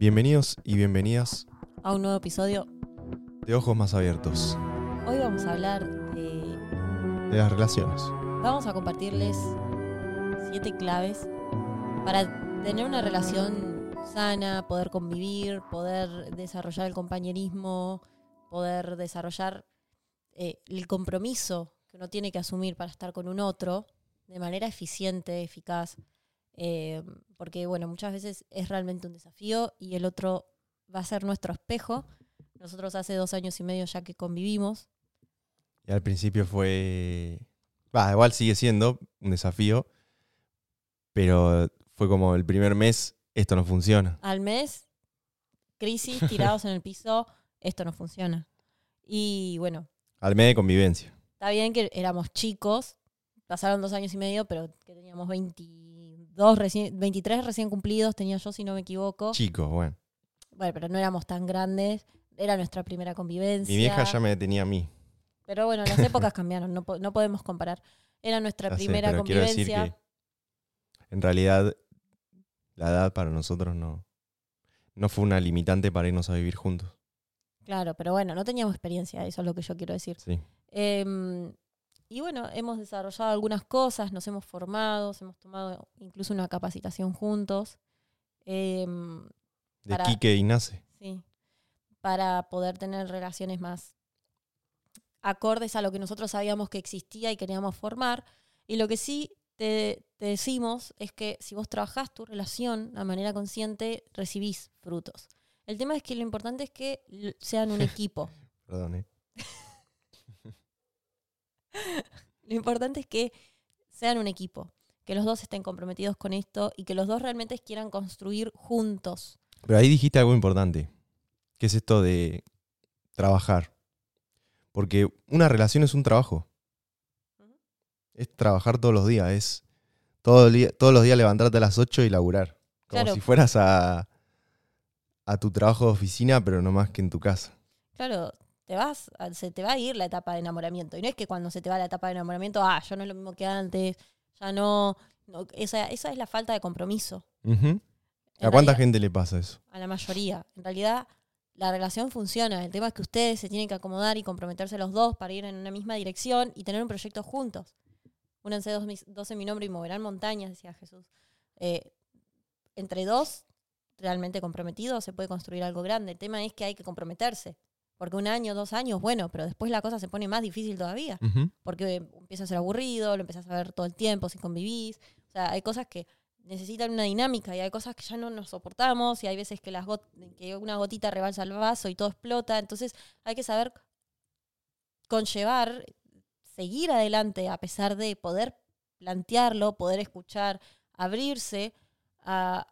Bienvenidos y bienvenidas a un nuevo episodio. de Ojos Más Abiertos, Hoy vamos a hablar de... de las relaciones. Vamos a compartirles siete claves para tener una relación sana, poder convivir, poder desarrollar el compañerismo, poder desarrollar eh, el compromiso que uno tiene que asumir para estar con un otro de manera eficiente, eficaz. Eh, porque, bueno, muchas veces es realmente un desafío y el otro va a ser nuestro espejo. Nosotros hace dos años y medio ya que convivimos, Y al principio fue. Va, igual sigue siendo un desafío, pero fue como el primer mes, esto no funciona. al mes, crisis, tirados en el piso, esto no funciona. Y bueno, Al mes de convivencia. está bien que éramos chicos, pasaron dos años y medio, pero que teníamos 22 recién, 23 recién cumplidos, tenía yo si no me equivoco. Chicos, bueno. Bueno, pero no éramos tan grandes, era nuestra primera convivencia. Mi vieja ya me tenía a mí. Pero bueno, las épocas cambiaron, no, po- no podemos comparar. Era nuestra Ya sé, primera pero quiero decir convivencia. que en realidad la edad para nosotros no, no fue una limitante para irnos a vivir juntos. Claro, pero bueno, no teníamos experiencia, eso es lo que yo quiero decir. Sí. Em, y bueno, hemos desarrollado algunas cosas, nos hemos formado, hemos tomado incluso una capacitación juntos. em, De Para- Quique y Nace. sí, para poder tener relaciones más acordes a lo que nosotros sabíamos que existía y queríamos formar. Y lo que sí te, te decimos es que si vos trabajás tu relación de manera consciente, recibís frutos. El tema es que lo importante es que sean un equipo. Perdón, ¿eh? Lo importante es que sean un equipo, que los dos estén comprometidos con esto y que los dos realmente quieran construir juntos. Pero ahí dijiste algo importante, que es esto de trabajar. Porque una relación es un trabajo. Es trabajar todos los días, es todo el día- todos los días levantarte a las 8 y laburar. Como Claro. si fueras a, a tu trabajo de oficina, pero no más que en tu casa. Claro, te vas, se te va a ir la etapa de enamoramiento. Y no es que cuando se te va la etapa de enamoramiento, ah, ya no es lo mismo que antes, ya no. no, esa, esa es la falta de compromiso. ¿A cuánta realidad- gente le pasa eso? A la mayoría. En realidad, la relación funciona. El tema es que ustedes se tienen que acomodar y comprometerse los dos para ir en una misma dirección y tener un proyecto juntos. Únanse dos en mi nombre y moverán montañas, decía Jesús. Eh, entre dos, realmente comprometidos, se puede construir algo grande. El tema es que hay que comprometerse. Porque un año, dos años, bueno, pero después la cosa se pone más difícil todavía porque empieza a ser aburrido, lo empezás a ver todo el tiempo si convivís. O sea, hay cosas que necesitan una dinámica y hay cosas que ya no nos soportamos y hay veces que, las got- que una gotita rebalsa el vaso y todo explota. Entonces hay que saber conllevar, seguir adelante a pesar de poder plantearlo, poder escuchar, abrirse a,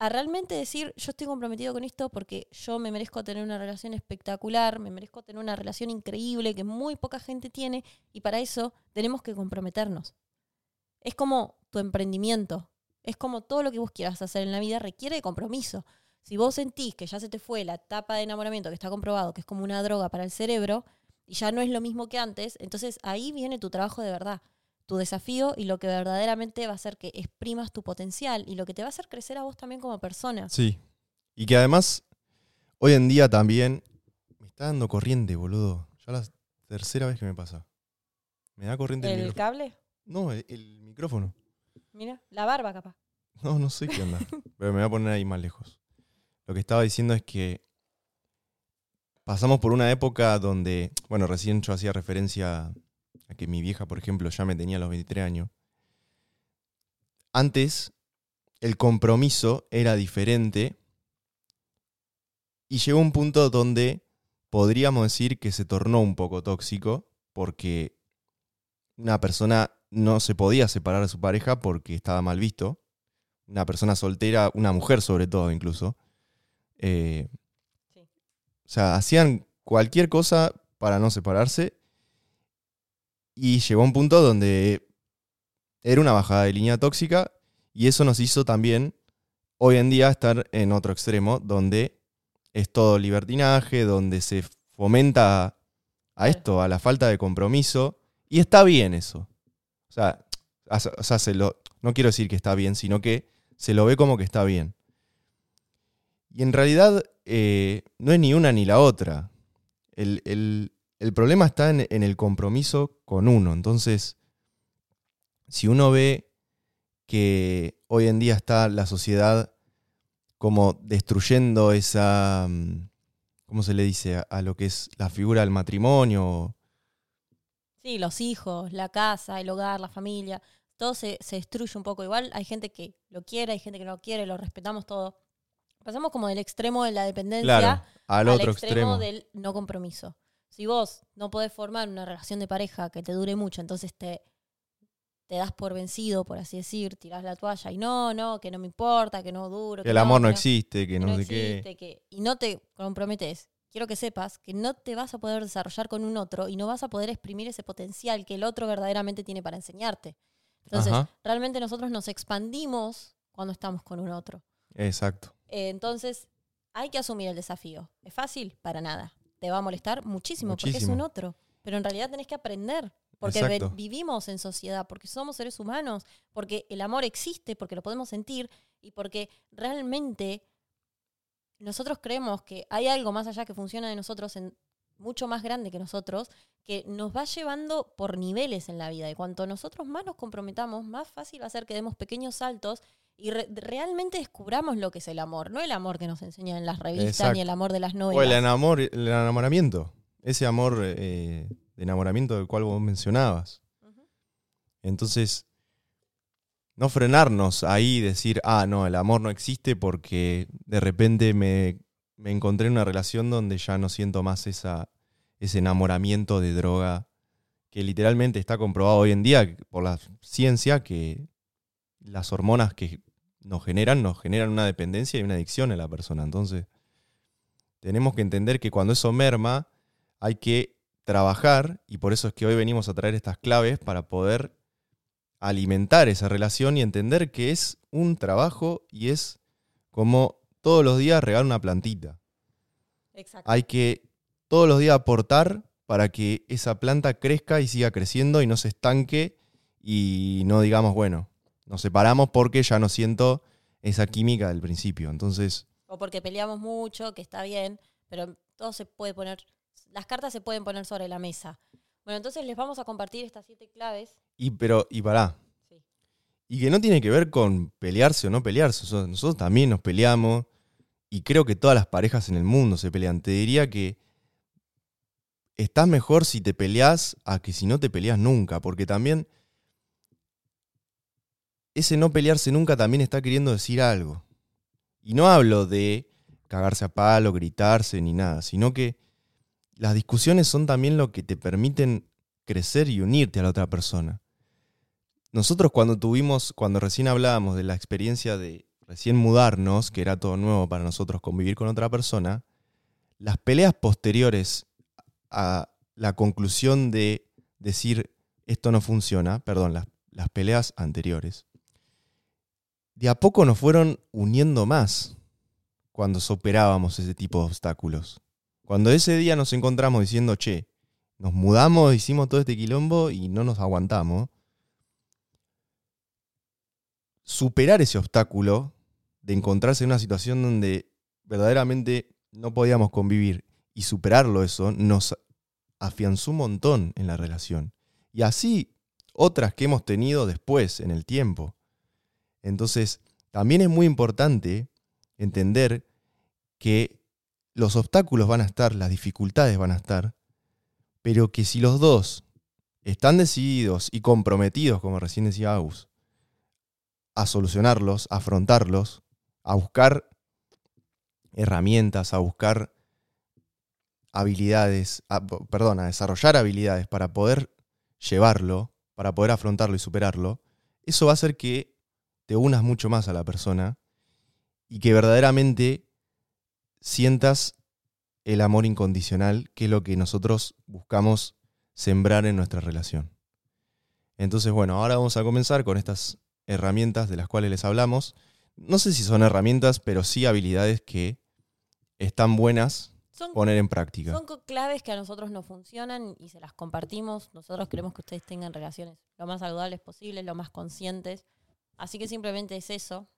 a realmente decir, yo estoy comprometido con esto porque yo me merezco tener una relación espectacular, me merezco tener una relación increíble que muy poca gente tiene y para eso tenemos que comprometernos. Es como tu emprendimiento, es como todo lo que vos quieras hacer en la vida requiere de compromiso. Si vos sentís que ya se te fue la etapa de enamoramiento, que está comprobado que es como una droga para el cerebro, y ya no es lo mismo que antes, entonces ahí viene tu trabajo de verdad, tu desafío y lo que verdaderamente va a hacer que exprimas tu potencial y lo que te va a hacer crecer a vos también como persona. Sí. Y que además, hoy en día también me está dando corriente, boludo. Ya la tercera vez que me pasa. Me da corriente el, ¿El micrófono. cable? No, el, el micrófono. Mira, la barba capaz. No, no sé qué onda. pero me voy a poner ahí más lejos. Lo que estaba diciendo es que pasamos por una época donde, bueno, recién yo hacía referencia que mi vieja, por ejemplo, ya me tenía a los 23 años. Antes, el compromiso era diferente y llegó un punto donde podríamos decir que se tornó un poco tóxico porque una persona no se podía separar de su pareja porque estaba mal visto. Una persona soltera, una mujer sobre todo incluso. eh, Sí. O sea, hacían cualquier cosa para no separarse. Y llegó a un punto donde era una bajada de línea tóxica. Y eso nos hizo también, hoy en día, estar en otro extremo, donde es todo libertinaje, donde se fomenta a esto, a la falta de compromiso. Y está bien eso. O sea, o sea, se lo, no quiero decir que está bien, sino que se lo ve como que está bien. Y en realidad eh, no es ni una ni la otra. El, el- el problema está en, en el compromiso con uno. Entonces, si uno ve que hoy en día está la sociedad como destruyendo esa, mm, ¿cómo se le dice? A, a lo que es la figura del matrimonio. Sí, los hijos, la casa, el hogar, la familia, todo se, se destruye un poco. Igual hay gente que lo quiere, hay gente que no lo quiere, lo respetamos todo. Pasamos como del extremo de la dependencia Claro, al, otro extremo. del no compromiso. Si vos no podés formar una relación de pareja que te dure mucho, entonces te, te das por vencido, por así decir, tirás la toalla y no, no, que no me importa, que no duro. Que el amor no que existe, que no sé qué. existe, que- y no te comprometes, quiero que sepas que no te vas a poder desarrollar con un otro y no vas a poder exprimir ese potencial que el otro verdaderamente tiene para enseñarte. Entonces, Ajá. realmente nosotros nos expandimos cuando estamos con un otro. Exacto. Eh, entonces, hay que asumir el desafío. ¿Es fácil? Para nada. ¿Te va a molestar? Muchísimo, porque es un otro. Pero en realidad tenés que aprender. Porque ve- vivimos en sociedad, porque somos seres humanos, porque el amor existe, porque lo podemos sentir y porque realmente nosotros creemos que hay algo más allá que funciona de nosotros, en, mucho más grande que nosotros, que nos va llevando por niveles en la vida. Y cuanto nosotros más nos comprometamos, más fácil va a ser que demos pequeños saltos y re- realmente descubramos lo que es el amor. No el amor que nos enseñan en las revistas Exacto. ni el amor de las O el, novelas. enamor, el enamoramiento. Ese amor eh, de enamoramiento del cual vos mencionabas. Entonces, no frenarnos ahí y decir, ah, no, el amor no existe porque de repente me, me encontré en una relación donde ya no siento más esa, ese enamoramiento de droga que literalmente está comprobado hoy en día por la ciencia que las hormonas que nos generan, nos generan una dependencia y una adicción en la persona. Entonces, tenemos que entender que cuando eso merma, hay que trabajar y por eso es que hoy venimos a traer estas claves para poder alimentar esa relación y entender que es un trabajo y es como todos los días regar una plantita. Exacto. Hay que todos los días aportar para que esa planta crezca y siga creciendo y no se estanque y no digamos, bueno, nos separamos porque ya no siento esa química del principio. Entonces, O porque peleamos mucho, que está bien, pero todo se puede poner, las cartas se pueden poner sobre la mesa. Bueno, entonces les vamos a compartir estas siete claves. y pero, y pará, Sí. Y que no tiene que ver con pelearse o no pelearse. O sea, nosotros también nos peleamos. Y creo que todas las parejas en el mundo se pelean. Te diría que estás mejor si te peleas a que si no te peleas nunca. Porque también ese no pelearse nunca también está queriendo decir algo. Y no hablo de cagarse a palo, gritarse ni nada. Sino que las discusiones son también lo que te permiten crecer y unirte a la otra persona. Nosotros cuando tuvimos, cuando recién hablábamos de la experiencia de recién mudarnos, que era todo nuevo para nosotros convivir con otra persona, las peleas posteriores a la conclusión de decir esto no funciona, perdón, las, las peleas anteriores, de a poco nos fueron uniendo más cuando superábamos ese tipo de obstáculos. Cuando ese día nos encontramos diciendo, che, nos mudamos, hicimos todo este quilombo y no nos aguantamos, superar ese obstáculo de encontrarse en una situación donde verdaderamente no podíamos convivir y superarlo eso nos afianzó un montón en la relación. Y así otras que hemos tenido después en el tiempo. Entonces, también es muy importante entender que los obstáculos van a estar, las dificultades van a estar, pero que si los dos están decididos y comprometidos, como recién decía Agus, a solucionarlos, a afrontarlos, a buscar herramientas, a buscar habilidades, a- perdón, a desarrollar habilidades para poder llevarlo, para poder afrontarlo y superarlo, eso va a hacer que te unas mucho más a la persona y que verdaderamente sientas el amor incondicional, que es lo que nosotros buscamos sembrar en nuestra relación. Entonces, bueno, ahora vamos a comenzar con estas herramientas de las cuales les hablamos. No sé si son herramientas, pero sí habilidades que están buenas Son, poner en práctica. son claves que a nosotros nos funcionan y se las compartimos. Nosotros queremos que ustedes tengan relaciones lo más saludables posibles, lo más conscientes. Así que simplemente es eso.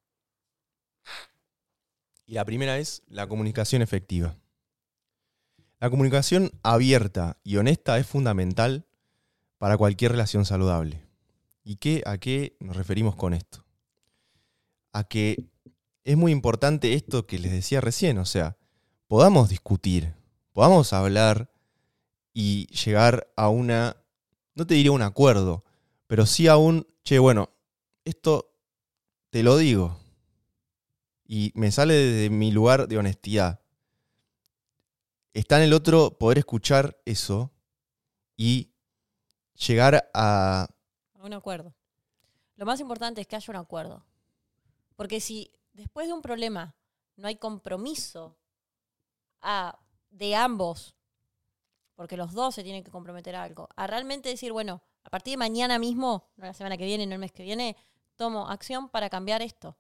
Y la primera es la comunicación efectiva. La comunicación abierta y honesta es fundamental para cualquier relación saludable. ¿Y qué, a qué nos referimos con esto? A que es muy importante esto que les decía recién, o sea, podamos discutir, podamos hablar y llegar a una, no te diría un acuerdo, pero sí a un, che, bueno, esto te lo digo. Y me sale desde mi lugar de honestidad. Está en el otro poder escuchar eso y llegar a... A un acuerdo. Lo más importante es que haya un acuerdo. Porque si después de un problema no hay compromiso a, de ambos, porque los dos se tienen que comprometer a algo, a realmente decir, bueno, a partir de mañana mismo, no la semana que viene, no el mes que viene, tomo acción para cambiar esto.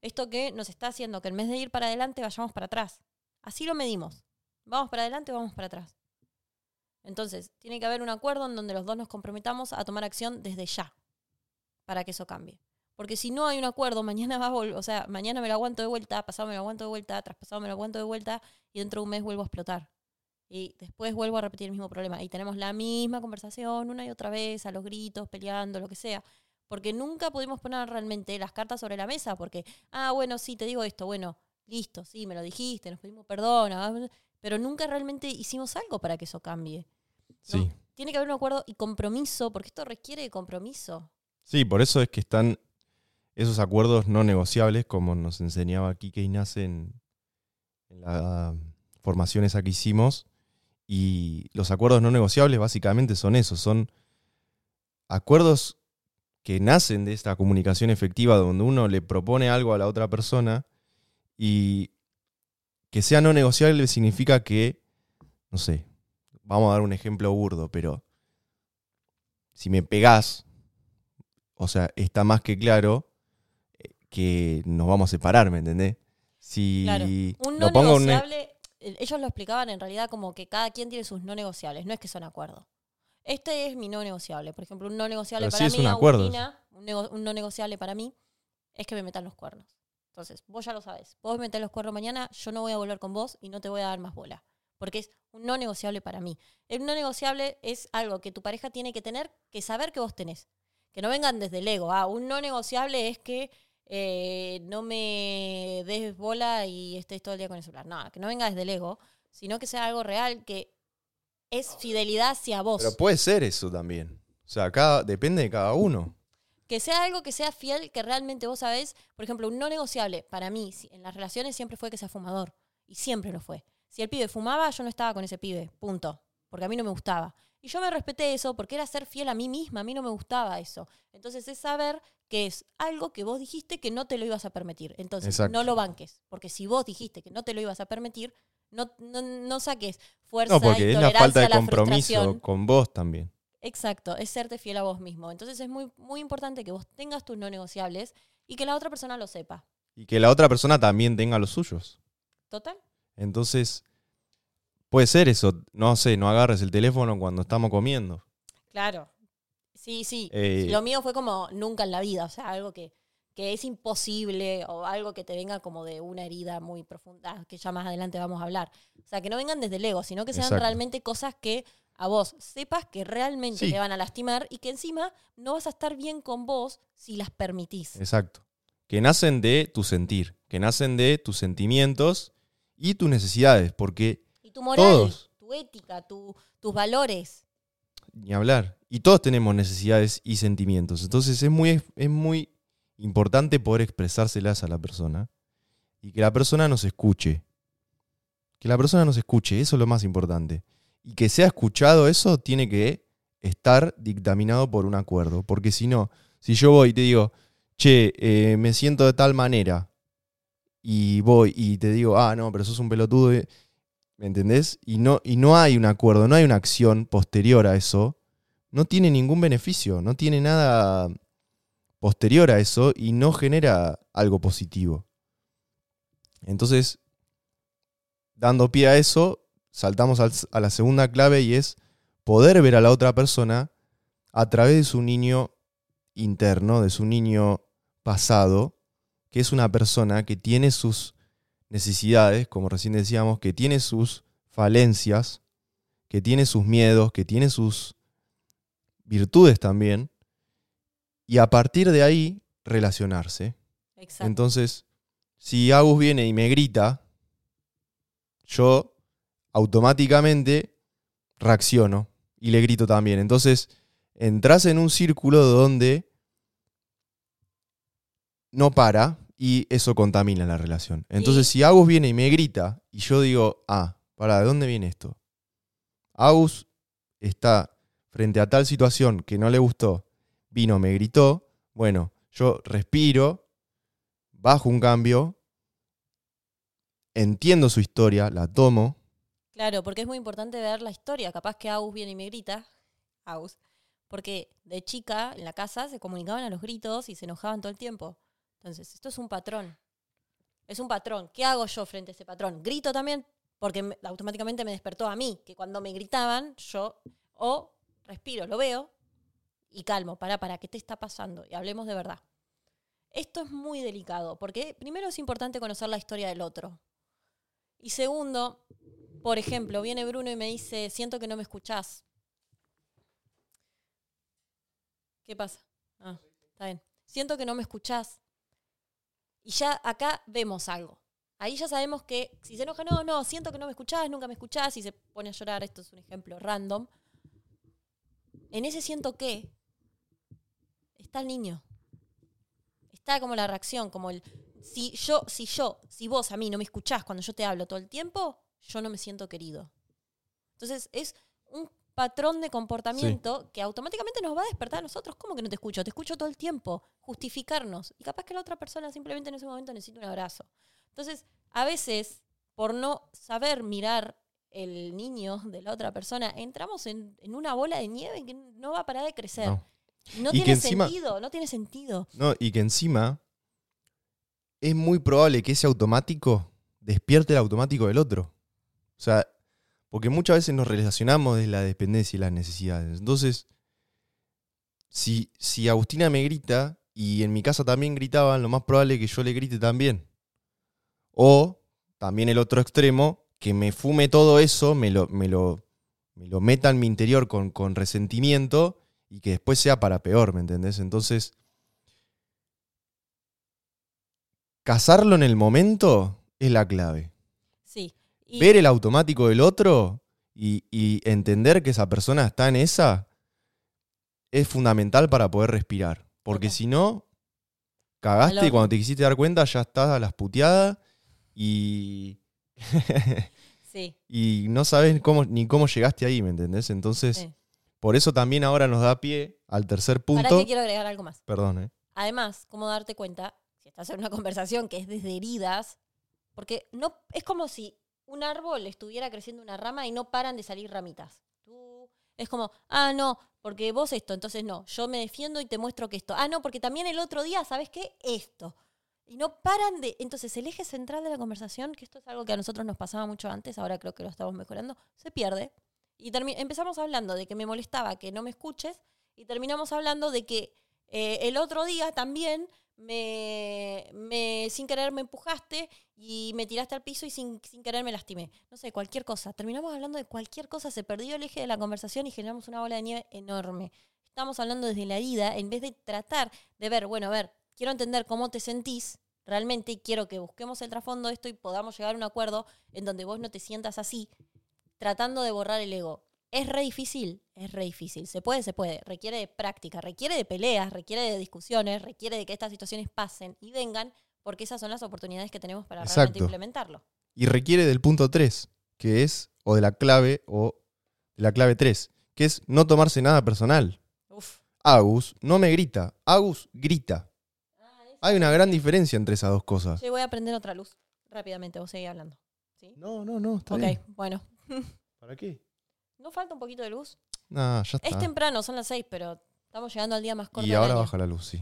Esto que nos está haciendo que en vez de ir para adelante vayamos para atrás. Así lo medimos. ¿Vamos para adelante o vamos para atrás? Entonces, tiene que haber un acuerdo en donde los dos nos comprometamos a tomar acción desde ya para que eso cambie. Porque si no hay un acuerdo, mañana va a volver, o sea, mañana me lo aguanto de vuelta, pasado me lo aguanto de vuelta, traspasado me lo aguanto de vuelta y dentro de un mes vuelvo a explotar. Y después vuelvo a repetir el mismo problema. Y tenemos la misma conversación una y otra vez, a los gritos, peleando, lo que sea. Porque nunca pudimos poner realmente las cartas sobre la mesa. Porque, ah, bueno, sí, te digo esto, bueno, listo, sí, me lo dijiste, nos pedimos perdón. Ah, pero nunca realmente hicimos algo para que eso cambie. Sí. Tiene que haber un acuerdo y compromiso, porque esto requiere de compromiso. Sí, por eso es que están esos acuerdos no negociables, como nos enseñaba Kike Inace en, en la formación esa que hicimos. Y los acuerdos no negociables básicamente son esos, son acuerdos que nacen de esta comunicación efectiva donde uno le propone algo a la otra persona y que sea no negociable significa que, no sé, vamos a dar un ejemplo burdo, pero si me pegás, o sea, está más que claro que nos vamos a separar, ¿me entendés? Si Claro. Un no lo pongo en un- negociable, eh, ellos lo explicaban en realidad como que cada quien tiene sus no negociables, no es que son acuerdos. Este es mi no negociable. Por ejemplo, un no negociable Pero para mí, un. Agustina, un, nego- un no negociable para mí es que me metan los cuernos. Entonces, vos ya lo sabes. Vos me metés los cuernos mañana, yo no voy a volver con vos y no te voy a dar más bola. Porque es un no negociable para mí. El no negociable es algo que tu pareja tiene que tener, que saber que vos tenés. Que no vengan desde el ego. Ah, un no negociable es que eh, no me des bola y estés todo el día con el celular. No, que no venga desde el ego, sino que sea algo real, que es fidelidad hacia vos. Pero puede ser eso también. O sea, cada, depende de cada uno. que sea algo que sea fiel, que realmente vos sabés, por ejemplo, un no negociable, para mí, en las relaciones siempre fue que sea fumador. Y siempre lo fue. Si el pibe fumaba, yo no estaba con ese pibe. Punto. Porque a mí no me gustaba. Y yo me respeté eso porque era ser fiel a mí misma. A mí no me gustaba eso. Entonces es saber que es algo que vos dijiste que no te lo ibas a permitir. Entonces Exacto. no lo banques. Porque si vos dijiste que no te lo ibas a permitir, no, no, no saques fuerza No, y porque es la falta de la compromiso con vos también. Exacto, es serte fiel a vos mismo. Entonces es muy, muy importante que vos tengas tus no negociables y que la otra persona lo sepa. Y que la otra persona también tenga los suyos. ¿Total? Entonces, puede ser eso. No sé, no agarres el teléfono cuando estamos comiendo. Claro. Sí, sí. Eh, Lo mío fue como nunca en la vida, o sea, algo que, que es imposible o algo que te venga como de una herida muy profunda, que ya más adelante vamos a hablar. O sea, que no vengan desde el ego, sino que sean Exacto. realmente cosas que a vos sepas que realmente Sí. te van a lastimar y que encima no vas a estar bien con vos si las permitís. Exacto. Que nacen de tu sentir, que nacen de tus sentimientos y tus necesidades, porque Y tu moral, Todos. tu ética, tu- tus valores. ni hablar. Y todos tenemos necesidades y sentimientos. Entonces es muy, es muy importante poder expresárselas a la persona y que la persona nos escuche. Que la persona nos escuche, eso es lo más importante. Y que sea escuchado eso tiene que estar dictaminado por un acuerdo. Porque si no, si yo voy y te digo, che, eh, me siento de tal manera, y voy y te digo, ah, no, pero sos un pelotudo, eh", ¿me entendés? Y no, y no hay un acuerdo, no hay una acción posterior a eso, no tiene ningún beneficio, no tiene nada posterior a eso y no genera algo positivo. Entonces, dando pie a eso, saltamos al- a la segunda clave y es poder ver a la otra persona a través de su niño interno, de su niño pasado, que es una persona que tiene sus necesidades, como recién decíamos, que tiene sus falencias, que tiene sus miedos, que tiene sus virtudes también, y a partir de ahí relacionarse. Exacto. Entonces, si Agus viene y me grita, yo automáticamente reacciono y le grito también. Entonces, entras en un círculo donde no para y eso contamina la relación. Entonces, si Agus viene y me grita y yo digo, ah, para, ¿de dónde viene esto? Agus está frente a tal situación que no le gustó, vino, me gritó, bueno, yo respiro, bajo un cambio, entiendo su historia, la tomo, Claro, porque es muy importante ver la historia. Capaz que Agus viene y me grita. Agus. Porque de chica en la casa se comunicaban a los gritos y se enojaban todo el tiempo. Entonces, esto es un patrón. Es un patrón. ¿Qué hago yo frente a ese patrón? Grito también porque me- automáticamente me despertó a mí, que cuando me gritaban, yo o respiro, lo veo y calmo. Para, para, ¿qué te está pasando? Y hablemos de verdad. Esto es muy delicado porque primero es importante conocer la historia del otro. Y segundo, por ejemplo, viene Bruno y me dice, siento que no me escuchás. ¿Qué pasa? Ah, está bien. Siento que no me escuchás. Y ya acá vemos algo. Ahí ya sabemos que si se enoja, no, no, siento que no me escuchás, nunca me escuchás, y se pone a llorar, esto es un ejemplo random. En ese siento que está el niño. Está como la reacción, como el si yo, si yo, si vos a mí no me escuchás cuando yo te hablo todo el tiempo, yo no me siento querido. Entonces es un patrón de comportamiento que automáticamente nos va a despertar a nosotros. ¿Cómo que no te escucho? Te escucho todo el tiempo. Justificarnos. Y capaz que la otra persona simplemente en ese momento necesita un abrazo. Entonces, a veces, por no saber mirar el niño de la otra persona, entramos en, en una bola de nieve que no va a parar de crecer. No. No, Y que tiene encima- sentido, no tiene sentido. ¿no? Y que encima es muy probable que ese automático despierte el automático del otro. O sea, porque muchas veces nos relacionamos de la dependencia y las necesidades. Entonces, si, si Agustina me grita y en mi casa también gritaban, lo más probable es que yo le grite también. O también el otro extremo, que me fume todo eso, me lo, me lo, me lo meta en mi interior con, con resentimiento y que después sea para peor, ¿me entendés? Entonces, cazarlo en el momento es la clave. Sí. Y- Ver el automático del otro y, y entender que esa persona está en esa es fundamental para poder respirar. Porque si no, cagaste y cuando te quisiste dar cuenta ya estás a las puteadas y, sí, y no sabes cómo, ni cómo llegaste ahí, ¿me entendés? Entonces, sí. Por eso también ahora nos da pie al tercer punto. que quiero agregar algo más. Perdón, ¿eh? Además, cómo darte cuenta, si estás en una conversación que es desde heridas, porque no es como si un árbol estuviera creciendo una rama y no paran de salir ramitas. Tú, es como, ah, no, porque vos esto, entonces no, yo me defiendo y te muestro que esto. Ah, no, porque también el otro día, ¿sabes qué? Esto. Y no paran de... Entonces, el eje central de la conversación, que esto es algo que a nosotros nos pasaba mucho antes, ahora creo que lo estamos mejorando, se pierde. Y empezamos hablando de que me molestaba que no me escuches y terminamos hablando de que eh, el otro día también me, me- sin querer me empujaste y me tiraste al piso y sin, sin querer me lastimé. No sé, cualquier cosa. Terminamos hablando de cualquier cosa, se perdió el eje de la conversación y generamos una bola de nieve enorme. Estamos hablando desde la herida en vez de tratar de ver, bueno, a ver, quiero entender cómo te sentís realmente y quiero que busquemos el trasfondo de esto y podamos llegar a un acuerdo en donde vos no te sientas así, tratando de borrar el ego. ¿Es re difícil? Es re difícil. ¿Se puede? Se puede. Requiere de práctica, requiere de peleas, requiere de discusiones, requiere de que estas situaciones pasen y vengan, porque esas son las oportunidades que tenemos para realmente implementarlo. Y requiere del punto 3, que es, o de la clave, o de la clave 3, que es no tomarse nada personal. Uf. Agus no me grita, Agus grita. Hay una gran diferencia entre esas dos cosas. Sí, voy a prender otra luz rápidamente, vos seguís hablando. ¿Sí? No, no, no, está ok, bien. bueno. ¿Para qué? ¿No falta un poquito de luz? No, ya Es está. temprano, son las seis, pero estamos llegando al día más corto Y del ahora año. baja la luz, sí.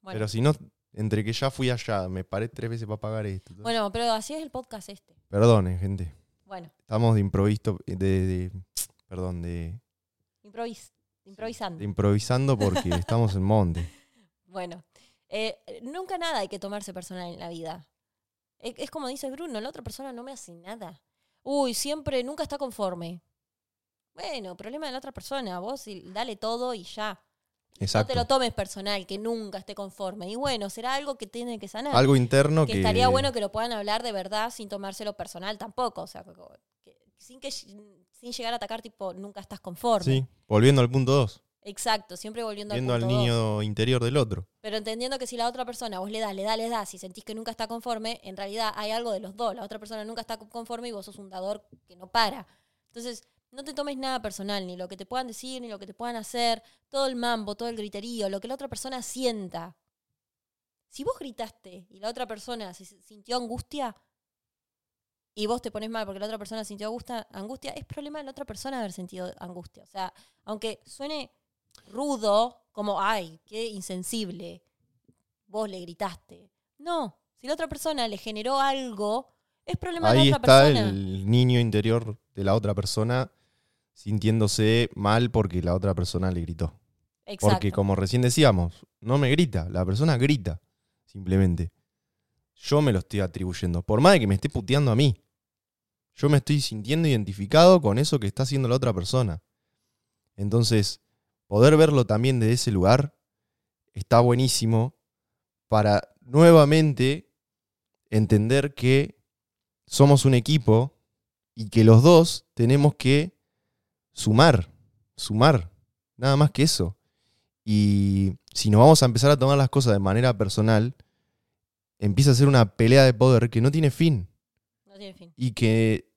Bueno. Pero si no, entre que ya fui allá, me paré tres veces para pagar esto. bueno, pero así es el podcast este. Perdonen, gente. Bueno, Estamos de improviso, de, de- perdón, de, improvis improvisando. de improvisando porque estamos en monte. Bueno, eh, nunca nada hay que tomarse personal en la vida. Es, es como dice Bruno, la otra persona no me hace nada. Uy, siempre, nunca está conforme. Bueno, problema de la otra persona. Vos dale todo y ya. No Exacto. te lo tomes personal, que nunca esté conforme. Y bueno, será algo que tiene que sanar. Algo interno que, que... estaría bueno que lo puedan hablar de verdad sin tomárselo personal tampoco. O sea, que- sin, que, sin llegar a atacar tipo, nunca estás conforme. Sí, volviendo al punto 2. Exacto, siempre volviendo Viendo al al punto dos. niño interior del otro. Pero entendiendo que si la otra persona vos le das, le das, le das y sentís que nunca está conforme, en realidad hay algo de los dos. La otra persona nunca está conforme y vos sos un dador que no para. Entonces, no te tomes nada personal, ni lo que te puedan decir, ni lo que te puedan hacer, todo el mambo, todo el griterío, lo que la otra persona sienta. Si vos gritaste y la otra persona se sintió angustia y vos te pones mal porque la otra persona sintió angustia, angustia, es problema de la otra persona haber sentido angustia. O sea, aunque suene rudo, como, ay, qué insensible, vos le gritaste. No, si la otra persona le generó algo, es problema Ahí de la está otra persona. el niño interior de la otra persona sintiéndose mal porque la otra persona le gritó. Exacto. Porque como recién decíamos, no me grita, la persona grita, simplemente. Yo me lo estoy atribuyendo, por más de que me esté puteando a mí. Yo me estoy sintiendo identificado con eso que está haciendo la otra persona. Entonces, poder verlo también de ese lugar está buenísimo para nuevamente entender que somos un equipo y que los dos tenemos que sumar, sumar, nada más que eso. Y si nos vamos a empezar a tomar las cosas de manera personal, empieza a ser una pelea de poder que no tiene fin No tiene fin. y que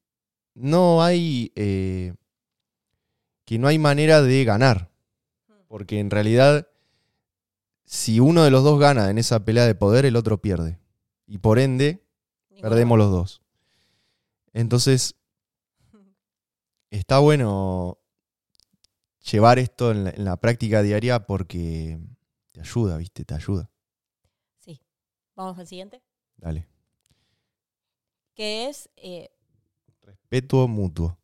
no hay eh, que no hay manera de ganar. Porque en realidad, si uno de los dos gana en esa pelea de poder, el otro pierde. Y por ende, perdemos los dos. Entonces, está bueno llevar esto en la, en la práctica diaria porque te ayuda, ¿viste? Te ayuda. Sí. Vamos al siguiente. Dale. Que es eh, Respeto mutuo.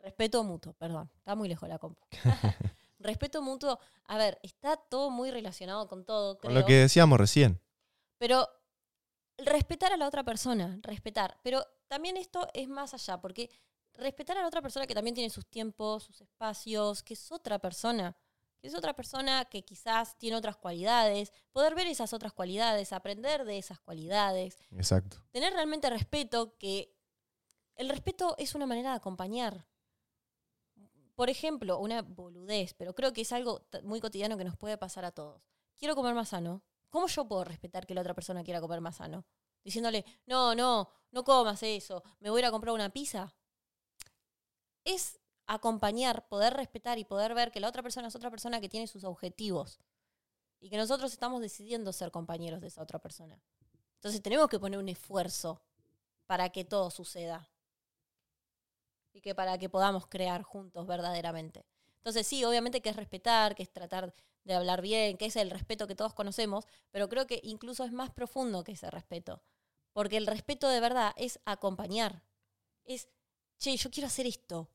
respeto mutuo, perdón. Está muy lejos la compu. respeto mutuo, a ver, está todo muy relacionado con todo, creo. Con lo que decíamos recién. Pero respetar a la otra persona, respetar. Pero también esto es más allá, porque respetar a la otra persona que también tiene sus tiempos, sus espacios, que es otra persona, que es otra persona que quizás tiene otras cualidades, poder ver esas otras cualidades, aprender de esas cualidades, Exacto. tener realmente respeto, que el respeto es una manera de acompañar. Por ejemplo, una boludez, pero creo que es algo muy cotidiano que nos puede pasar a todos. Quiero comer más sano. ¿Cómo yo puedo respetar que la otra persona quiera comer más sano? Diciéndole, no, no, no comas eso, me voy a ir a comprar una pizza. Es acompañar, poder respetar y poder ver que la otra persona es otra persona que tiene sus objetivos y que nosotros estamos decidiendo ser compañeros de esa otra persona. Entonces tenemos que poner un esfuerzo para que todo suceda y que para que podamos crear juntos verdaderamente. Entonces sí, obviamente que es respetar, que es tratar de hablar bien, que es el respeto que todos conocemos, pero creo que incluso es más profundo que ese respeto. Porque el respeto de verdad es acompañar. Es, che, yo quiero hacer esto.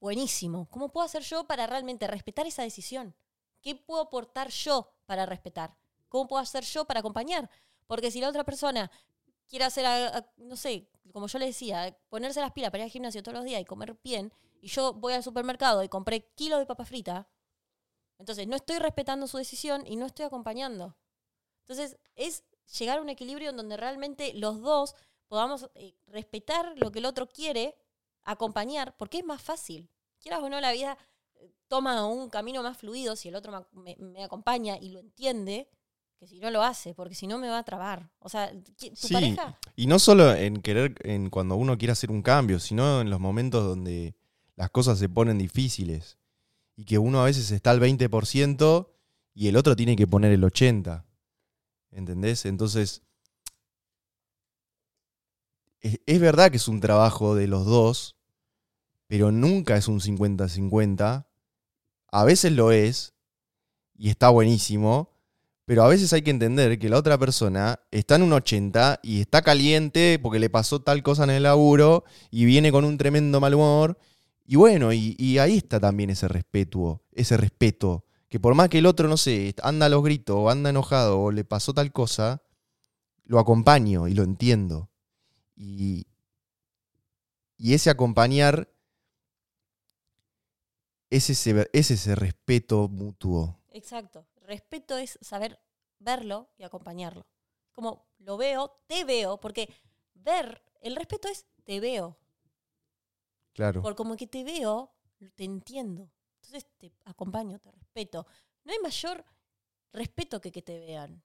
Buenísimo. ¿Cómo puedo hacer yo para realmente respetar esa decisión? ¿Qué puedo aportar yo para respetar? ¿Cómo puedo hacer yo para acompañar? Porque si la otra persona quiere hacer, no sé, como yo le decía, ponerse las pilas para ir al gimnasio todos los días y comer bien, y yo voy al supermercado y compré kilos de papa frita, entonces no estoy respetando su decisión y no estoy acompañando. Entonces es llegar a un equilibrio en donde realmente los dos podamos eh, respetar lo que el otro quiere, acompañar, porque es más fácil. Quieras o no, la vida eh, toma un camino más fluido si el otro me acompaña y lo entiende, que si no lo hace, porque si no me va a trabar. O sea, ¿qui- tu Sí, pareja... Y no solo en querer, en cuando uno quiere hacer un cambio, sino en los momentos donde las cosas se ponen difíciles. Y que uno a veces está al 20% y el otro tiene que poner el 80%. ¿Entendés? Entonces, es, es verdad que es un trabajo de los dos, pero nunca es un 50-50. A veces lo es, y está buenísimo, pero a veces hay que entender que la otra persona está en un 80 y está caliente porque le pasó tal cosa en el laburo y viene con un tremendo mal humor. Y bueno, y, ahí está también ese respeto, ese respeto. Que por más que el otro, no sé, anda a los gritos o anda enojado o le pasó tal cosa, lo acompaño y lo entiendo. Y, y ese acompañar es ese, es ese respeto mutuo. Exacto. Respeto es saber verlo y acompañarlo. Como lo veo, te veo, porque ver, el respeto es te veo. Claro. Por como que te veo, te entiendo. Entonces te acompaño, te respeto. No hay mayor respeto que que te vean.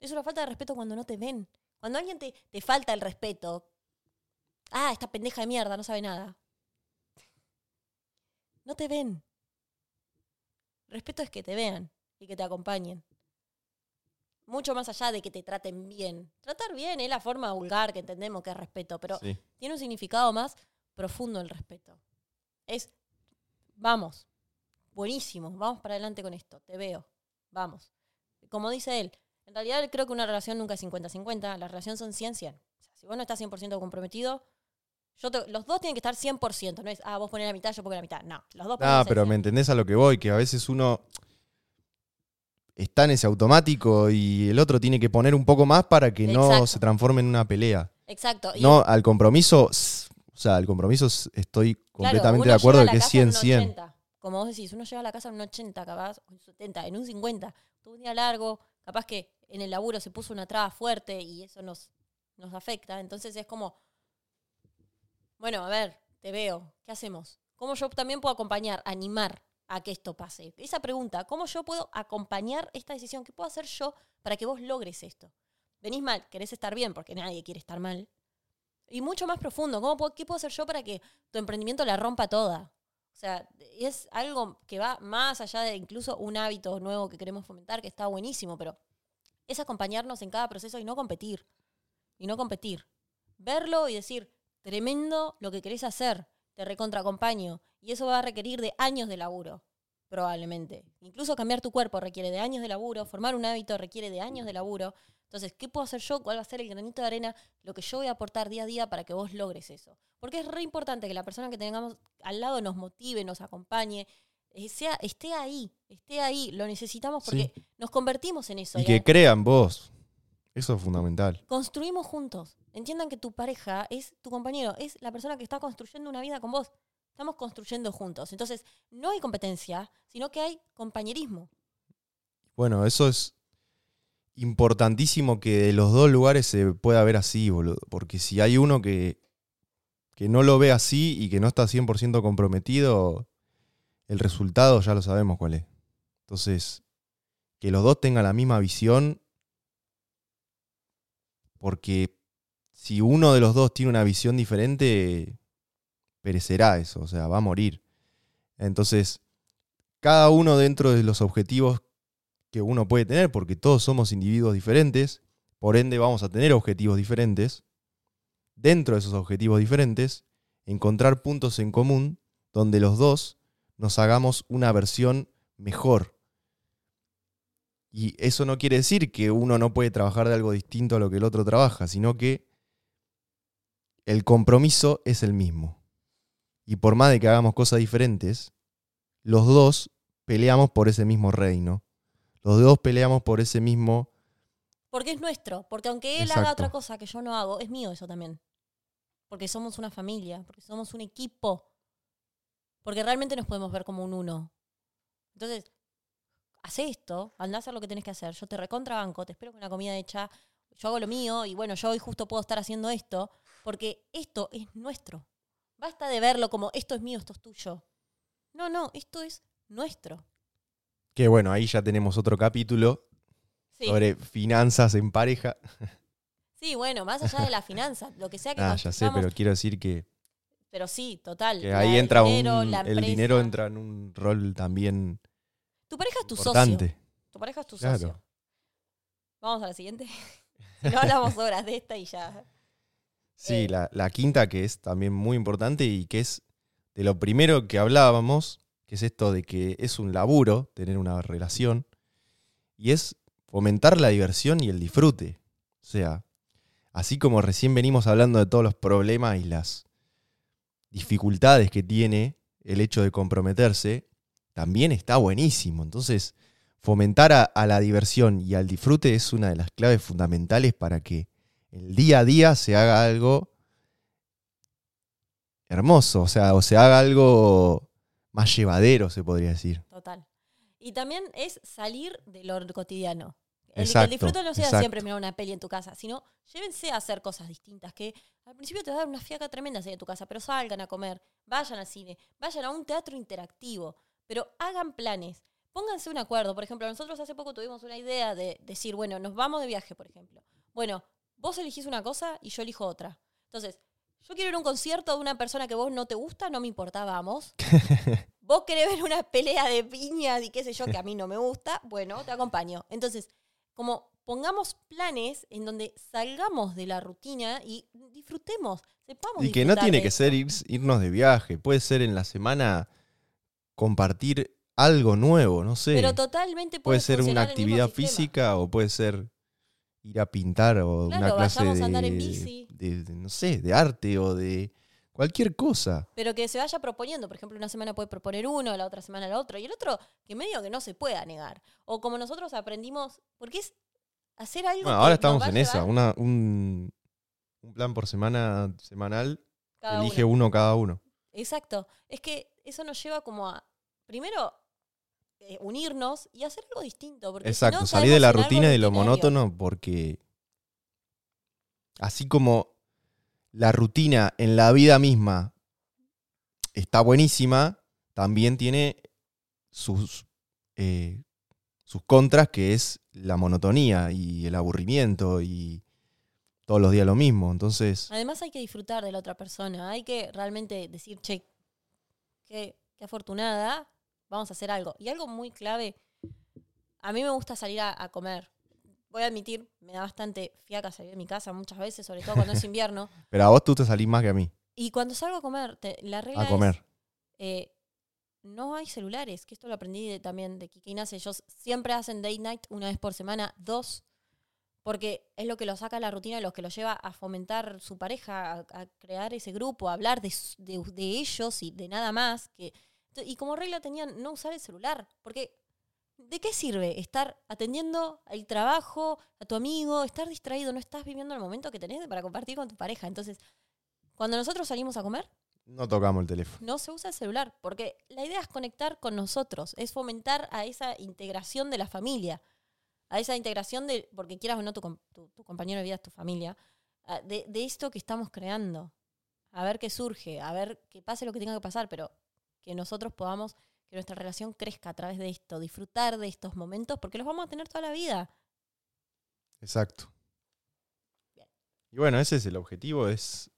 Es una falta de respeto cuando no te ven. Cuando alguien te, te falta el respeto. Ah, esta pendeja de mierda no sabe nada. No te ven. Respeto es que te vean y que te acompañen. Mucho más allá de que te traten bien. Tratar bien es la forma vulgar que entendemos que es respeto, pero Sí. tiene un significado más profundo el respeto. Es, vamos, buenísimo, vamos para adelante con esto, te veo, vamos. Como dice él, en realidad creo que una relación nunca es 50-50, la relación son 100-100. O sea, si vos no estás 100% comprometido, yo te- los dos tienen que estar 100%, no es, ah, vos ponés la mitad, yo pongo la mitad. No, los dos Ah, ponemos pero me 100. entendés a lo que voy, que a veces uno está en ese automático y el otro tiene que poner un poco más para que no se transforme en una pelea. Exacto. y No, al compromiso, o sea, al compromiso estoy completamente de acuerdo de que es casa en un 100-100. 80. Como vos decís, uno llega a la casa en un 80, capaz, en 70, en un 50. Tuvo un día largo, capaz que en el laburo se puso una traba fuerte y eso nos, nos afecta. Entonces es como, bueno, a ver, te veo, ¿qué hacemos? ¿Cómo yo también puedo acompañar, animar a que esto pase? Esa pregunta, ¿cómo yo puedo acompañar esta decisión? ¿Qué puedo hacer yo para que vos logres esto? Venís mal, querés estar bien, porque nadie quiere estar mal. Y mucho más profundo, ¿cómo puedo- ¿qué puedo hacer yo para que tu emprendimiento la rompa toda? O sea, es algo que va más allá de incluso un hábito nuevo que queremos fomentar, que está buenísimo, pero es acompañarnos en cada proceso y no competir. Y no competir. Verlo y decir, tremendo lo que querés hacer, te recontra acompaño. Y eso va a requerir de años de laburo, probablemente. Incluso cambiar tu cuerpo requiere de años de laburo, formar un hábito requiere de años de laburo. Entonces, ¿qué puedo hacer yo? ¿Cuál va a ser el granito de arena? Lo que yo voy a aportar día a día para que vos logres eso. Porque es re importante que la persona que tengamos al lado nos motive, nos acompañe, eh, sea, esté ahí, esté ahí. Lo necesitamos porque nos convertimos en eso. Y que crean vos. Eso es fundamental. construimos juntos. Entiendan que tu pareja es tu compañero, es la persona que está construyendo una vida con vos. Estamos construyendo juntos. Entonces, no hay competencia, sino que hay compañerismo. Bueno, eso es importantísimo que de los dos lugares se pueda ver así, boludo. Porque si hay uno que, que no lo ve así y que no está 100% comprometido, el resultado ya lo sabemos cuál es. Entonces, que los dos tengan la misma visión, porque si uno de los dos tiene una visión diferente, perecerá eso, o sea, va a morir. Entonces, cada uno dentro de los objetivos que uno puede tener, porque todos somos individuos diferentes, por ende vamos a tener objetivos diferentes, dentro de esos objetivos diferentes, encontrar puntos en común donde los dos nos hagamos una versión mejor. Y eso no quiere decir que uno no puede trabajar de algo distinto a lo que el otro trabaja, sino que el compromiso es el mismo. Y por más de que hagamos cosas diferentes, los dos peleamos por ese mismo reino. Los dos peleamos por ese mismo... Porque es nuestro. Porque aunque él Exacto. haga otra cosa que yo no hago, es mío eso también. Porque somos una familia, porque somos un equipo. Porque realmente nos podemos ver como un uno. Entonces, haz esto, anda a hacer lo que tenés que hacer. Yo te recontrabanco, te espero con la comida hecha. Yo hago lo mío y bueno, yo hoy justo puedo estar haciendo esto. Porque esto es nuestro. Basta de verlo como esto es mío, esto es tuyo. No, no, esto es nuestro. Que bueno, ahí ya tenemos otro capítulo Sí. sobre finanzas en pareja. Sí, bueno, más allá de la finanza, lo que sea que Ah, ya sé, pero quiero decir que, pero sí, total. que ahí el entra dinero, un... la El dinero entra en un rol también Tu pareja es tu importante. socio. Tu pareja es tu Claro. socio. Vamos a la siguiente. Si no hablamos horas de esta y ya. Sí, Eh. la, la quinta que es también muy importante y que es de lo primero que hablábamos, que es esto de que es un laburo tener una relación, y es fomentar la diversión y el disfrute. O sea, así como recién venimos hablando de todos los problemas y las dificultades que tiene el hecho de comprometerse, también está buenísimo. Entonces, fomentar a, a la diversión y al disfrute es una de las claves fundamentales para que el día a día se haga algo hermoso, o sea, o se haga algo más llevadero, se podría decir. Total. Y también es salir de lo cotidiano. El, Exacto, el disfrute no sea exacto. siempre mirar una peli en tu casa, sino llévense a hacer cosas distintas, que al principio te va a dar una fiaca tremenda salir de tu casa, pero salgan a comer, vayan al cine, vayan a un teatro interactivo, pero hagan planes, pónganse un acuerdo. Por ejemplo, nosotros hace poco tuvimos una idea de decir, bueno, nos vamos de viaje, por ejemplo. Bueno, vos elegís una cosa y yo elijo otra. Entonces, yo quiero ir a un concierto de una persona que vos no te gusta, no me importa, vamos. Vos querés ver una pelea de piñas y qué sé yo, que a mí no me gusta, bueno, te acompaño. Entonces, como pongamos planes en donde salgamos de la rutina y disfrutemos, sepamos Y que no tiene que ser ir- irnos de viaje, puede ser en la semana compartir algo nuevo, no sé. Pero totalmente puede puede ser una actividad física o puede ser ir a pintar o Claro, una clase de, a andar en bici. de- de, no sé, de arte o de cualquier cosa. Pero que se vaya proponiendo. Por ejemplo, una semana puede proponer uno, la otra semana el otro. Y el otro, que medio que no se pueda negar. O como nosotros aprendimos, porque es hacer algo. Bueno, ahora estamos en esa, llevar una, un, un plan por semana semanal, cada elige uno. uno cada uno. Exacto. Es que eso nos lleva como a, primero, eh, unirnos y hacer algo distinto. Porque si Exacto, no, salir de la rutina y de lo monótono porque así como la rutina en la vida misma está buenísima, también tiene sus, eh, sus contras, que es la monotonía y el aburrimiento y todos los días lo mismo. Entonces, Además hay que disfrutar de la otra persona. Hay que realmente decir, che, qué, qué afortunada, vamos a hacer algo. Y algo muy clave, a mí me gusta salir a, a comer. Voy a admitir, me da bastante fiaca salir de mi casa muchas veces, sobre todo cuando es invierno. pero a vos tú te salís más que a mí Y cuando salgo a comer, te- la regla a comer. es, eh, no hay celulares, que esto lo aprendí de- también de Kike y Nace. Ellos siempre hacen date night una vez por semana, dos, porque es lo que los saca de la rutina los que los lleva a fomentar su pareja, a, a crear ese grupo, a hablar de, de- de ellos y de nada más. Que, y como regla tenían no usar el celular, porque ¿de qué sirve estar atendiendo el trabajo, a tu amigo, estar distraído? No estás viviendo el momento que tenés para compartir con tu pareja. Entonces, cuando nosotros salimos a comer, No tocamos el teléfono. no se usa el celular, porque la idea es conectar con nosotros, es fomentar a esa integración de la familia, a esa integración de, porque quieras o no, tu, tu- tu compañero de vida es tu familia, de, de esto que estamos creando, a ver qué surge, a ver que pase lo que tenga que pasar, pero que nosotros podamos, que nuestra relación crezca a través de esto, disfrutar de estos momentos, porque los vamos a tener toda la vida. Exacto. Bien. Y bueno, ese es el objetivo, es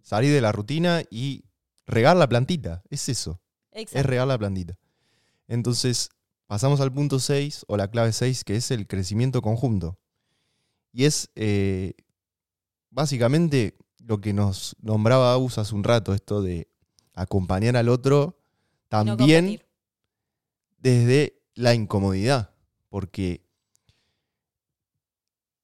salir de la rutina y regar la plantita. Es eso, es Exacto. regar la plantita. Entonces, pasamos al punto 6 o la clave 6, que es el crecimiento conjunto. Y es eh, básicamente lo que nos nombraba Agus hace un rato, esto de acompañar al otro también desde la incomodidad, porque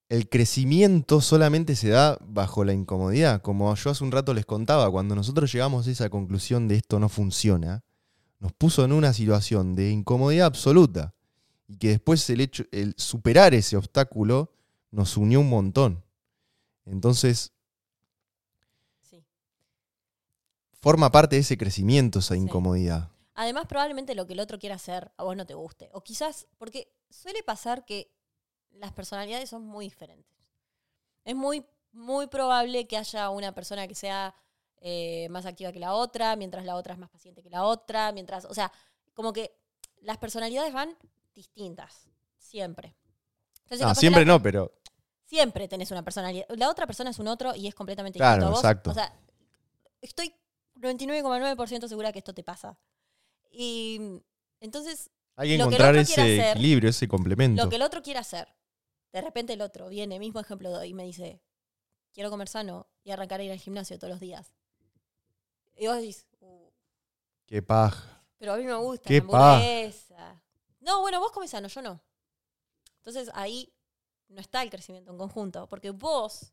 el crecimiento solamente se da bajo la incomodidad. Como yo hace un rato les contaba, cuando nosotros llegamos a esa conclusión de esto no funciona, nos puso en una situación de incomodidad absoluta y que después el hecho, el superar ese obstáculo nos unió un montón. Entonces Sí. forma parte de ese crecimiento esa Sí. incomodidad. Además, probablemente lo que el otro quiera hacer a vos no te guste. O quizás, porque suele pasar que las personalidades son muy diferentes. Es muy, muy probable que haya una persona que sea eh, más activa que la otra, mientras la otra es más paciente que la otra, mientras, o sea, como que las personalidades van distintas, siempre. Entonces, No, siempre la- no, pero Siempre tenés una personalidad. La otra persona es un otro y es completamente Claro, distinto vos. exacto. O sea, estoy 99,9% segura que esto te pasa. Y entonces, hay que encontrar ese hacer, equilibrio, ese complemento. lo que el otro quiere hacer, de repente el otro viene, mismo ejemplo y me dice, quiero comer sano y arrancar a ir al gimnasio todos los días. Y vos decís, "Uh, Qué paja. pero a mí me gusta Qué la paja. hamburguesa. No, bueno, vos comes sano, yo no. Entonces ahí no está el crecimiento en conjunto, porque vos,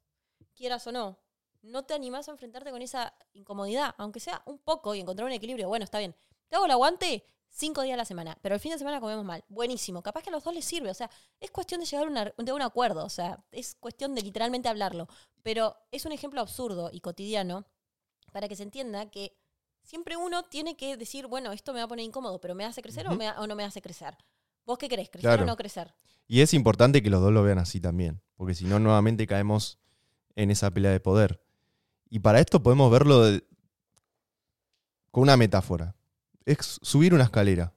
quieras o no, no te animás a enfrentarte con esa incomodidad, aunque sea un poco y encontrar un equilibrio. Bueno, está bien. ¿Te hago el aguante? cinco días a la semana, pero el fin de semana comemos mal. Buenísimo. Capaz que a los dos les sirve. O sea, es cuestión de llegar a una- de un acuerdo. O sea, es cuestión de literalmente hablarlo. Pero es un ejemplo absurdo y cotidiano para que se entienda que siempre uno tiene que decir, bueno, esto me va a poner incómodo, pero ¿me hace crecer o, me no me hace crecer? ¿Vos qué querés? ¿Crecer Claro. o no crecer? Y es importante que los dos lo vean así también, porque si no, nuevamente caemos en esa pelea de poder. Y para esto podemos verlo de- con una metáfora. Es subir una escalera.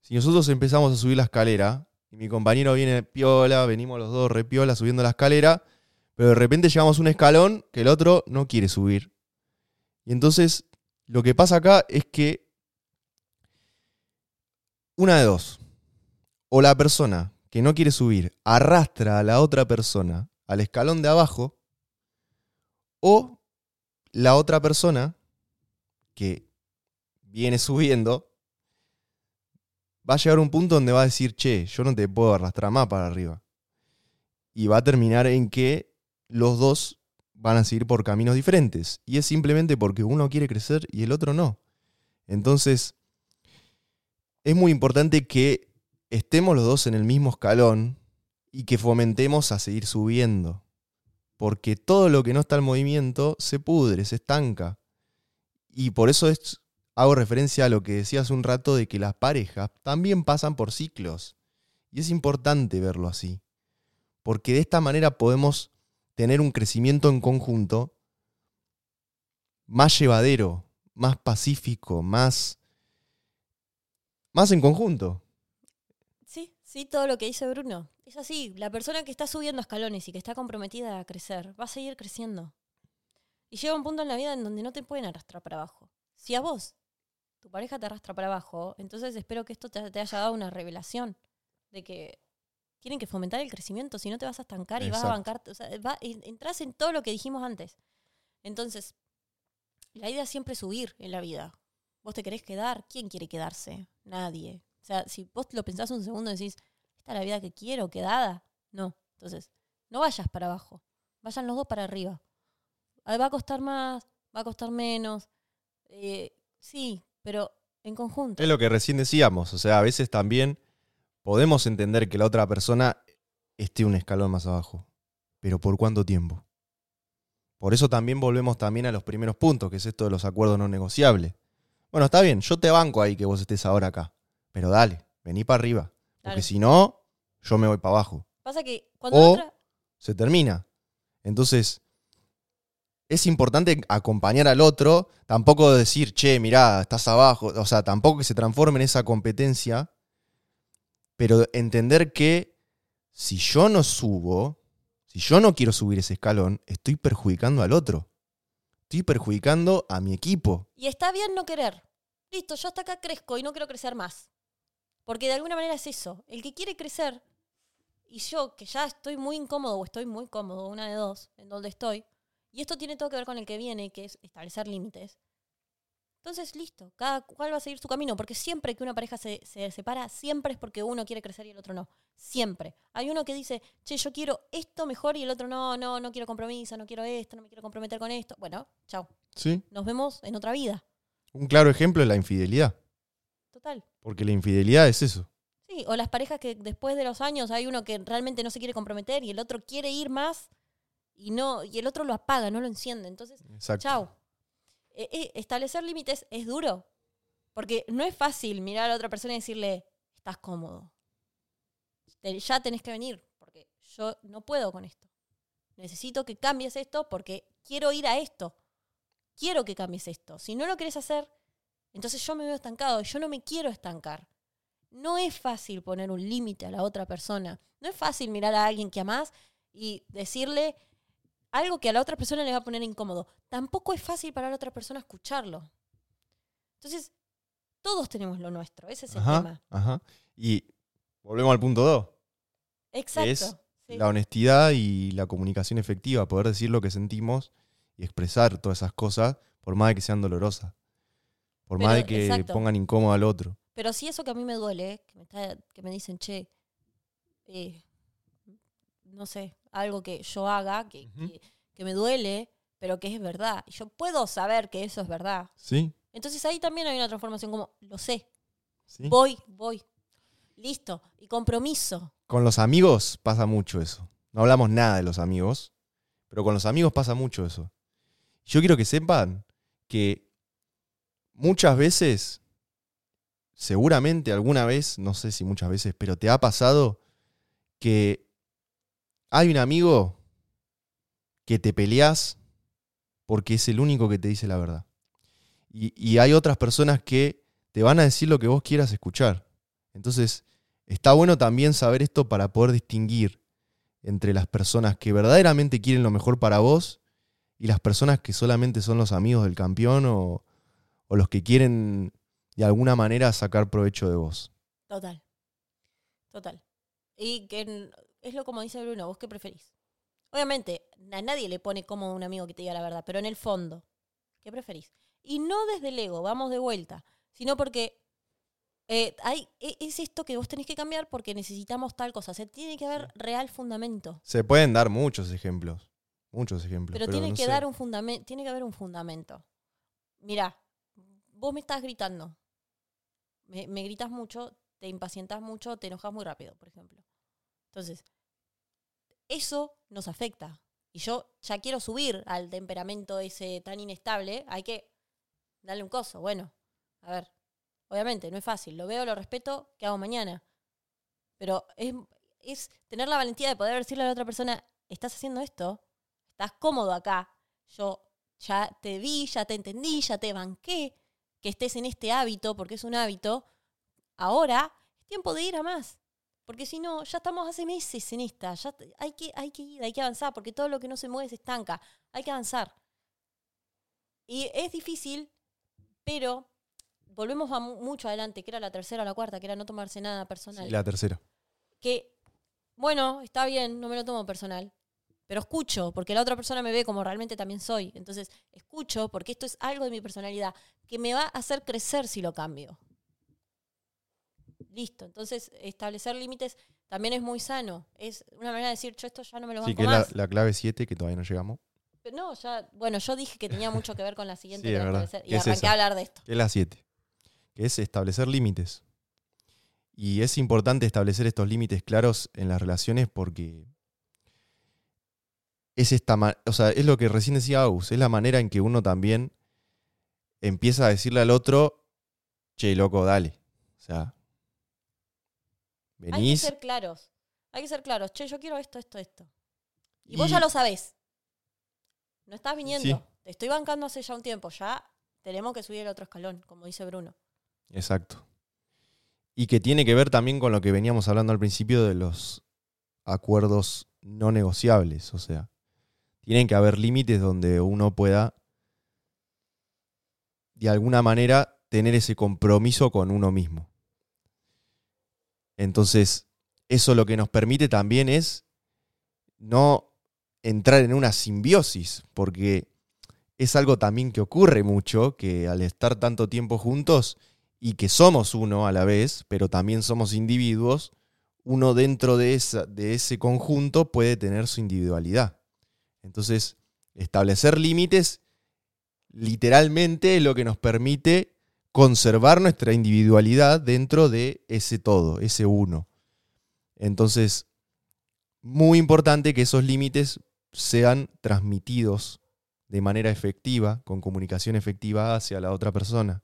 Si nosotros empezamos a subir la escalera, y mi compañero viene piola, venimos los dos repiola subiendo la escalera, pero de repente llegamos a un escalón que el otro no quiere subir. Y entonces, lo que pasa acá es que una de dos o la persona que no quiere subir arrastra a la otra persona al escalón de abajo, o la otra persona que viene subiendo va a llegar a un punto donde va a decir, che, yo no te puedo arrastrar más para arriba. Y va a terminar en que los dos van a seguir por caminos diferentes. Y es simplemente porque uno quiere crecer y el otro no. Entonces, es muy importante que estemos los dos en el mismo escalón y que fomentemos a seguir subiendo. Porque todo lo que no está en movimiento se pudre, se estanca. Y por eso es, hago referencia a lo que decía hace un rato de que las parejas también pasan por ciclos. Y es importante verlo así. Porque de esta manera podemos tener un crecimiento en conjunto más llevadero, más pacífico, más, más en conjunto. Sí, sí, todo lo que dice Bruno. Es así, la persona que está subiendo escalones y que está comprometida a crecer va a seguir creciendo. Y llega un punto en la vida en donde no te pueden arrastrar para abajo. Si a vos, tu pareja te arrastra para abajo, entonces espero que esto te, te haya dado una revelación de que tienen que fomentar el crecimiento, si no te vas a estancar y vas a bancarte. O sea, va- en- entras en todo lo que dijimos antes. Entonces, la idea es siempre subir en la vida. ¿Vos te querés quedar? ¿Quién quiere quedarse? Nadie. O sea, si vos lo pensás un segundo y decís, ¿esta es la vida que quiero, quedada? No. Entonces, no vayas para abajo. Vayan los dos para arriba. Ah, Va a costar más, va a costar menos. Eh, sí, pero en conjunto. Es lo que recién decíamos, o sea, a veces también podemos entender que la otra persona esté un escalón más abajo, pero ¿por cuánto tiempo? Por eso también volvemos también a los primeros puntos, que es esto de los acuerdos no negociables. Bueno, está bien, yo te banco ahí que vos estés ahora acá, pero dale, vení para arriba, porque si no, yo me voy para abajo. Pasa que cuando O- la otra- se termina. Entonces, es importante acompañar al otro, tampoco decir, che, mirá, estás abajo, o sea, tampoco que se transforme en esa competencia, pero entender que si yo no subo, si yo no quiero subir ese escalón, estoy perjudicando al otro. Estoy perjudicando a mi equipo. Y está bien no querer. Listo, yo hasta acá crezco y no quiero crecer más. Porque de alguna manera es eso. El que quiere crecer, y yo que ya estoy muy incómodo o estoy muy cómodo, una de dos, en donde estoy, y esto tiene todo que ver con el que viene, que es establecer límites. Entonces, listo, cada cual va a seguir su camino, porque siempre que una pareja se, se separa, siempre es porque uno quiere crecer y el otro no. Siempre. Hay uno que dice, che, yo quiero esto mejor y el otro no, no, no quiero compromiso, no quiero esto, no me quiero comprometer con esto. Bueno, chao. ¿Sí? Nos vemos en otra vida. Un claro ejemplo es la infidelidad, Total. porque la infidelidad es eso. Sí, o las parejas que después de los años hay uno que realmente no se quiere comprometer y el otro quiere ir más y no y el otro lo apaga, no lo enciende. Entonces, Exacto. chao. Eh, eh, establecer límites es duro, porque no es fácil mirar a la otra persona y decirle, estás cómodo. Ya tenés que venir, porque yo no puedo con esto. Necesito que cambies esto porque quiero ir a esto. Quiero que cambies esto. Si no lo quieres hacer, entonces yo me veo estancado. Yo no me quiero estancar. No es fácil poner un límite a la otra persona. No es fácil mirar a alguien que amás y decirle algo que a la otra persona le va a poner incómodo. Tampoco es fácil para la otra persona escucharlo. Entonces, todos tenemos lo nuestro. Ese es el tema. ajá. Y volvemos al punto 2. Exacto. es sí. La honestidad y la comunicación efectiva, poder decir lo que sentimos y expresar todas esas cosas, por más de que sean dolorosas. Por más de Pero, que exacto. pongan incómodo al otro. Pero sí eso que a mí me duele, que me, está- que me dicen, che, eh, no sé, algo que yo haga, que, que- que me duele, pero que es verdad. Y yo puedo saber que eso es verdad. ¿Sí? Entonces ahí también hay una transformación como, lo sé. ¿sí? Voy, voy. Listo. Y compromiso. Con los amigos pasa mucho eso. No hablamos nada de los amigos, pero con los amigos pasa mucho eso. Yo quiero que sepan que muchas veces, seguramente alguna vez, no sé si muchas veces, pero te ha pasado que hay un amigo que te peleas porque es el único que te dice la verdad. Y, hay otras personas que te van a decir lo que vos quieras escuchar. Entonces, está bueno también saber esto para poder distinguir entre las personas que verdaderamente quieren lo mejor para vos y las personas que solamente son los amigos del campeón o, o los que quieren de alguna manera sacar provecho de vos. Total. Total. Y que es lo como dice Bruno, ¿vos qué preferís? Obviamente, a nadie le pone cómodo a un amigo que te diga la verdad, pero en el fondo, ¿qué preferís? Y no desde el ego, vamos de vuelta, sino porque eh, hay, e- es esto que vos tenés que cambiar porque necesitamos tal cosa. O sea, tiene que haber real fundamento. Se pueden dar muchos ejemplos. Muchos ejemplos. Pero, tiene no que sé. dar un fundamento, tiene que haber un fundamento. Mirá, vos me estás gritando. Me, me gritas mucho, te impacientas mucho, te enojas muy rápido, por ejemplo. Entonces, eso nos afecta. Y yo ya quiero subir al temperamento ese tan inestable, hay que darle un coso. Bueno, a ver, obviamente, no es fácil. Lo veo, lo respeto, ¿qué hago mañana? Pero es, es tener la valentía de poder decirle a la otra persona, estás haciendo esto, estás cómodo acá, yo ya te vi, ya te entendí, ya te banqué, que estés en este hábito, porque es un hábito, ahora es tiempo de ir a más. Porque si no, ya estamos hace meses en esta, ya hay que, hay que ir, hay que avanzar, porque todo lo que no se mueve se estanca, hay que avanzar. Y es difícil, pero volvemos a mu- mucho adelante, que era la tercera o la cuarta, que era no tomarse nada personal Sí, la tercera. que, bueno, está bien, no me lo tomo personal, pero escucho, porque la otra persona me ve como realmente también soy. Entonces, escucho, porque esto es algo de mi personalidad que me va a hacer crecer si lo cambio. Listo. Entonces, establecer límites también es muy sano. Es una manera de decir, yo esto ya no me lo Sí, banco que es la, más. la clave 7 que todavía no llegamos. Pero no, ya, bueno, yo dije que tenía mucho que ver con la siguiente Sí, que establecer, y ¿Qué es arranqué esa? a hablar de esto. Que es la 7. Que es establecer límites. Y es importante establecer estos límites claros en las relaciones porque es esta o sea, es lo que recién decía Agus, es la manera en que uno también empieza a decirle al otro, che, loco, dale. O sea, Hay que ser claros. Hay que ser claros. Che, yo quiero esto, esto, esto. Y, vos ya lo sabés. No estás viniendo. Sí. Te estoy bancando hace ya un tiempo. Ya tenemos que subir el otro escalón, como dice Bruno. Exacto. Y que tiene que ver también con lo que veníamos hablando al principio de los acuerdos no negociables. O sea, tienen que haber límites donde uno pueda, de alguna manera, tener ese compromiso con uno mismo. Entonces, eso lo que nos permite también es no entrar en una simbiosis, porque es algo también que ocurre mucho, que al estar tanto tiempo juntos y que somos uno a la vez, pero también somos individuos, uno dentro de, esa, de ese conjunto puede tener su individualidad. Entonces, establecer límites literalmente es lo que nos permite conservar nuestra individualidad dentro de ese todo, ese uno. Entonces, muy importante que esos límites sean transmitidos de manera efectiva, con comunicación efectiva hacia la otra persona.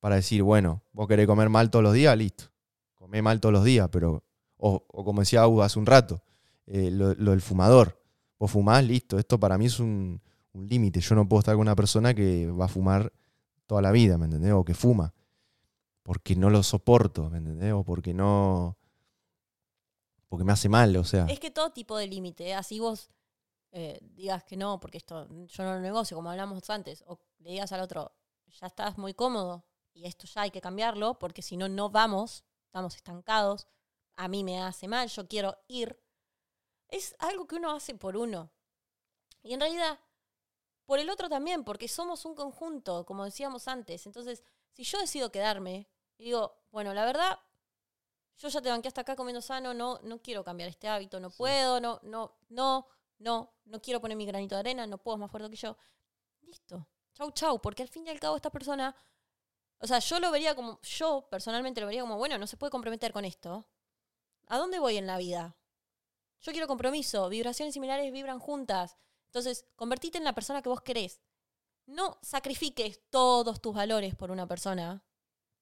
Para decir, bueno, vos querés comer mal todos los días, listo. Comé mal todos los días, pero. O, como decía Hugo hace un rato, eh, lo, lo del fumador. Vos fumás, listo. Esto para mí es un, un límite. Yo no puedo estar con una persona que va a fumar toda la vida, ¿me entendés? O que fuma. Porque no lo soporto, ¿me entendés? O porque no. Porque me hace mal, o sea. Es que todo tipo de límite, ¿eh? así vos eh, digas que no, porque esto yo no lo negocio, como hablamos antes, o le digas al otro, ya estás muy cómodo y esto ya hay que cambiarlo, porque si no, no vamos, estamos estancados, a mí me hace mal, yo quiero ir. Es algo que uno hace por uno. Y en realidad, por el otro también, porque somos un conjunto, como decíamos antes. Entonces, si yo decido quedarme y digo, bueno, la verdad, yo ya te banqué hasta acá comiendo sano, no, no quiero cambiar este hábito, no puedo, no, no, no, no, no quiero poner mi granito de arena, no puedo es más fuerte que yo. Listo. Chau, chau, porque al fin y al cabo esta persona, O sea, yo lo vería como, yo personalmente lo vería como, bueno, no se puede comprometer con esto. ¿A dónde voy en la vida? Yo quiero compromiso, vibraciones similares vibran juntas. Entonces, convertite en la persona que vos querés. No sacrifiques todos tus valores por una persona.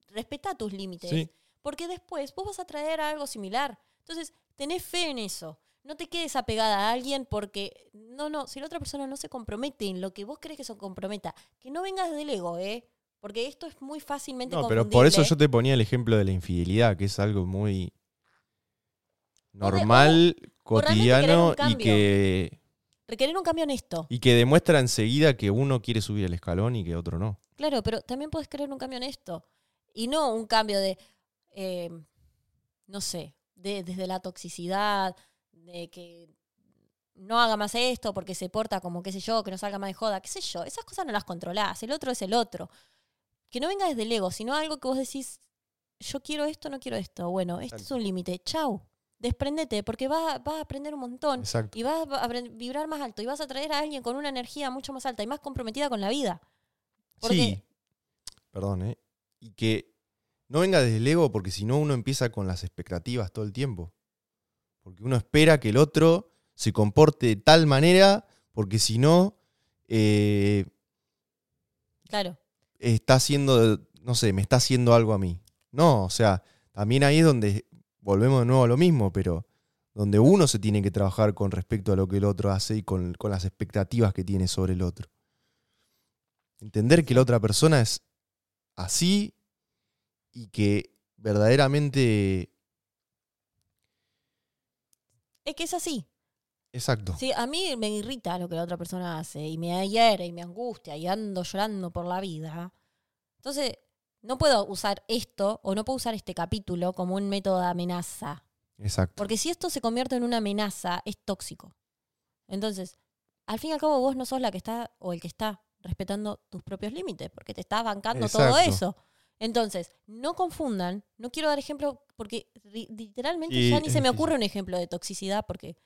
Respeta tus límites. Sí. Porque después vos vas a traer algo similar. Entonces, tenés fe en eso. No te quedes apegada a alguien porque, no, no, si la otra persona no se compromete en lo que vos crees que se comprometa, que no vengas del ego, ¿eh? Porque esto es muy fácilmente No, pero por eso yo te ponía el ejemplo de la infidelidad, que es algo muy normal, o cotidiano y que, Requerir un cambio en esto. y que demuestra enseguida que uno quiere subir el escalón y que otro no. Claro, pero también puedes querer un cambio en esto. Y no un cambio de, eh, no sé, de, desde la toxicidad, de que no haga más esto porque se porta como, qué sé yo, que no salga más de joda, qué sé yo. Esas cosas no las controlás. El otro es el otro. Que no venga desde el ego, sino algo que vos decís, yo quiero esto, no quiero esto. Bueno, este es un límite. Chau. Desprendete, porque vas, vas a aprender un montón. Exacto. Y vas a vibrar más alto. Y vas a traer a alguien con una energía mucho más alta y más comprometida con la vida. Porque Sí. Perdón, ¿eh? Y que no venga desde el ego porque si no uno empieza con las expectativas todo el tiempo. Porque uno espera que el otro se comporte de tal manera porque si no eh, Claro, está haciendo, no sé, me está haciendo algo a mí. No, o sea, también ahí es donde volvemos de nuevo a lo mismo, pero donde uno se tiene que trabajar con respecto a lo que el otro hace y con, con las expectativas que tiene sobre el otro. Entender que la otra persona es así y que verdaderamente... es que es así. Exacto. Sí, a mí me irrita lo que la otra persona hace y me hiere y me angustia y ando llorando por la vida. Entonces, no puedo usar esto o no puedo usar este capítulo como un método de amenaza. Exacto. Porque si esto se convierte en una amenaza, es tóxico. Entonces, al fin y al cabo, vos no sos la que está o el que está respetando tus propios límites, porque te estás bancando todo eso. Entonces, no confundan, no quiero dar ejemplo, porque literalmente ya ni se me ocurre un ejemplo de toxicidad, porque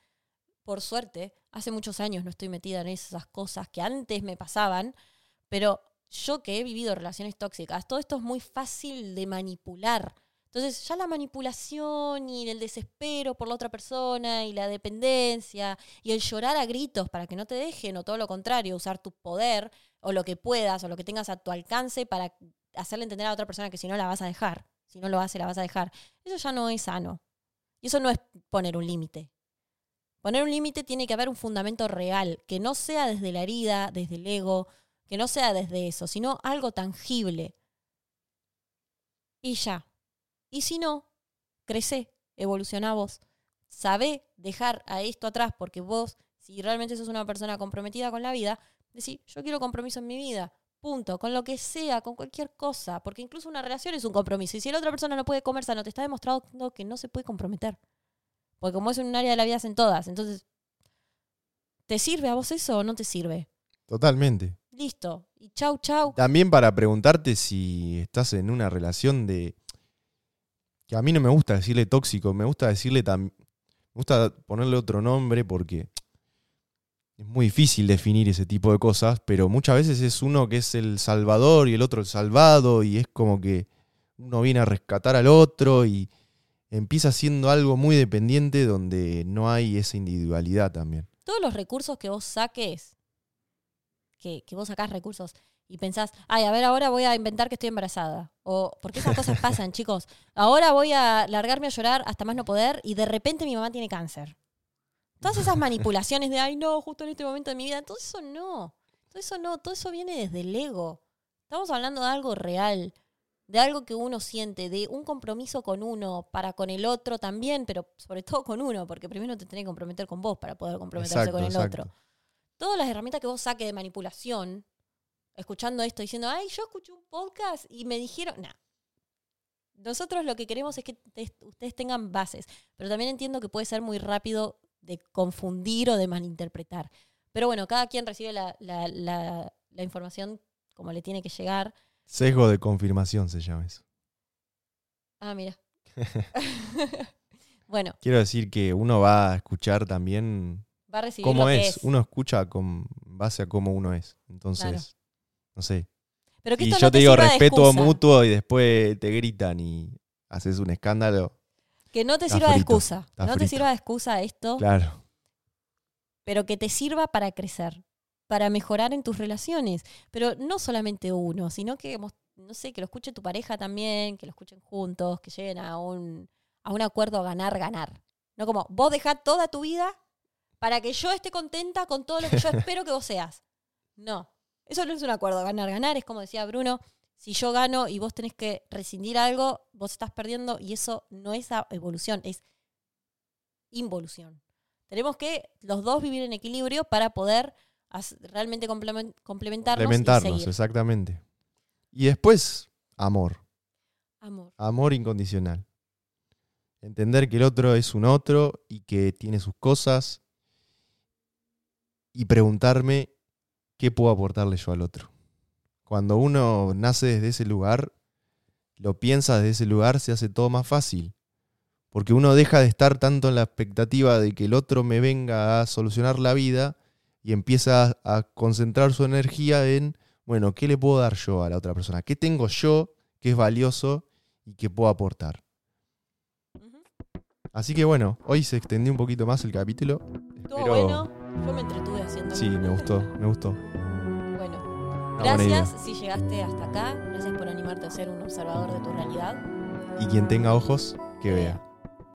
por suerte, hace muchos años no estoy metida en esas cosas que antes me pasaban, pero yo que he vivido relaciones tóxicas, todo esto es muy fácil de manipular. Entonces ya la manipulación y el desespero por la otra persona y la dependencia y el llorar a gritos para que no te dejen o todo lo contrario, usar tu poder o lo que puedas o lo que tengas a tu alcance para hacerle entender a otra persona que si no la vas a dejar, si no lo hace la vas a dejar. Eso ya no es sano. Y eso no es poner un límite. Poner un límite tiene que haber un fundamento real, que no sea desde la herida, desde el ego, que no sea desde eso, sino algo tangible. Y ya. Y si no, crece, evoluciona vos. Sabé dejar a esto atrás porque vos, si realmente sos una persona comprometida con la vida, decís, yo quiero compromiso en mi vida. Punto. Con lo que sea, con cualquier cosa. Porque incluso una relación es un compromiso. Y si la otra persona no puede comer sano, te está demostrando que no se puede comprometer. Porque como es en un área de la vida, hacen todas. Entonces, ¿te sirve a vos eso o no te sirve? Totalmente. Listo. Y chau, chau. También para preguntarte si estás en una relación de. que a mí no me gusta decirle tóxico, me gusta decirle tam- Me gusta ponerle otro nombre porque es muy difícil definir ese tipo de cosas, pero muchas veces es uno que es el salvador y el otro el salvado, y es como que uno viene a rescatar al otro y empieza siendo algo muy dependiente donde no hay esa individualidad también. Todos los recursos que vos saques, que, que vos sacás recursos y pensás, ay, a ver, ahora voy a inventar que estoy embarazada. O, porque esas cosas pasan, chicos. Ahora voy a largarme a llorar hasta más no poder y de repente mi mamá tiene cáncer. Todas esas manipulaciones de, ay, no, justo en este momento de mi vida, todo eso no. Todo eso no, todo eso viene desde el ego. Estamos hablando de algo real, de algo que uno siente, de un compromiso con uno, para con el otro también, pero sobre todo con uno, porque primero te tenés que comprometer con vos para poder comprometerse Exacto, con el exacto. otro. Todas las herramientas que vos saques de manipulación, escuchando esto, diciendo, ay, yo escuché un podcast y me dijeron, nah. Nosotros lo que queremos es que te- ustedes tengan bases, pero también entiendo que puede ser muy rápido de confundir o de malinterpretar. Pero bueno, cada quien recibe la, la- la- la información como le tiene que llegar. Sesgo de confirmación se llama eso. Ah, mira. bueno, Quiero decir que uno va a escuchar también va a recibir cómo lo que es. es. Uno escucha con base a cómo uno es. Entonces, Claro. no sé. Pero que Y esto yo no te digo sirva de respeto excusa. mutuo y después te gritan y haces un escándalo. Que no te Está sirva de frito, excusa. Está no te frito. sirva de excusa esto, Claro. pero que te sirva para crecer, para mejorar en tus relaciones. Pero no solamente uno, sino que, mos- no sé, que lo escuche tu pareja también, que lo escuchen juntos, que lleguen a un, a un acuerdo ganar-ganar. No como, vos dejá toda tu vida para que yo esté contenta con todo lo que yo espero que vos seas. No, eso no es un acuerdo ganar-ganar, es como decía Bruno, si yo gano y vos tenés que rescindir algo, vos estás perdiendo y eso no es evolución, es involución. Tenemos que los dos vivir en equilibrio para poder realmente complemen- complementarnos, Complementarnos, y seguir. exactamente. Y después, amor. Amor. Amor incondicional. Entender que el otro es un otro y que tiene sus cosas. Y preguntarme qué puedo aportarle yo al otro. Cuando uno nace desde ese lugar, lo piensa desde ese lugar, se hace todo más fácil. Porque uno deja de estar tanto en la expectativa de que el otro me venga a solucionar la vida y empieza a concentrar su energía en, bueno, ¿qué le puedo dar yo a la otra persona? ¿Qué tengo yo que es valioso y que puedo aportar? Así que bueno, hoy se extendió un poquito más el capítulo. Bueno. Yo me entretuve haciendo. Sí, me gustó, me gustó. Bueno, gracias si llegaste hasta acá. Gracias por animarte a ser un observador de tu realidad. Y quien tenga ojos, que vea.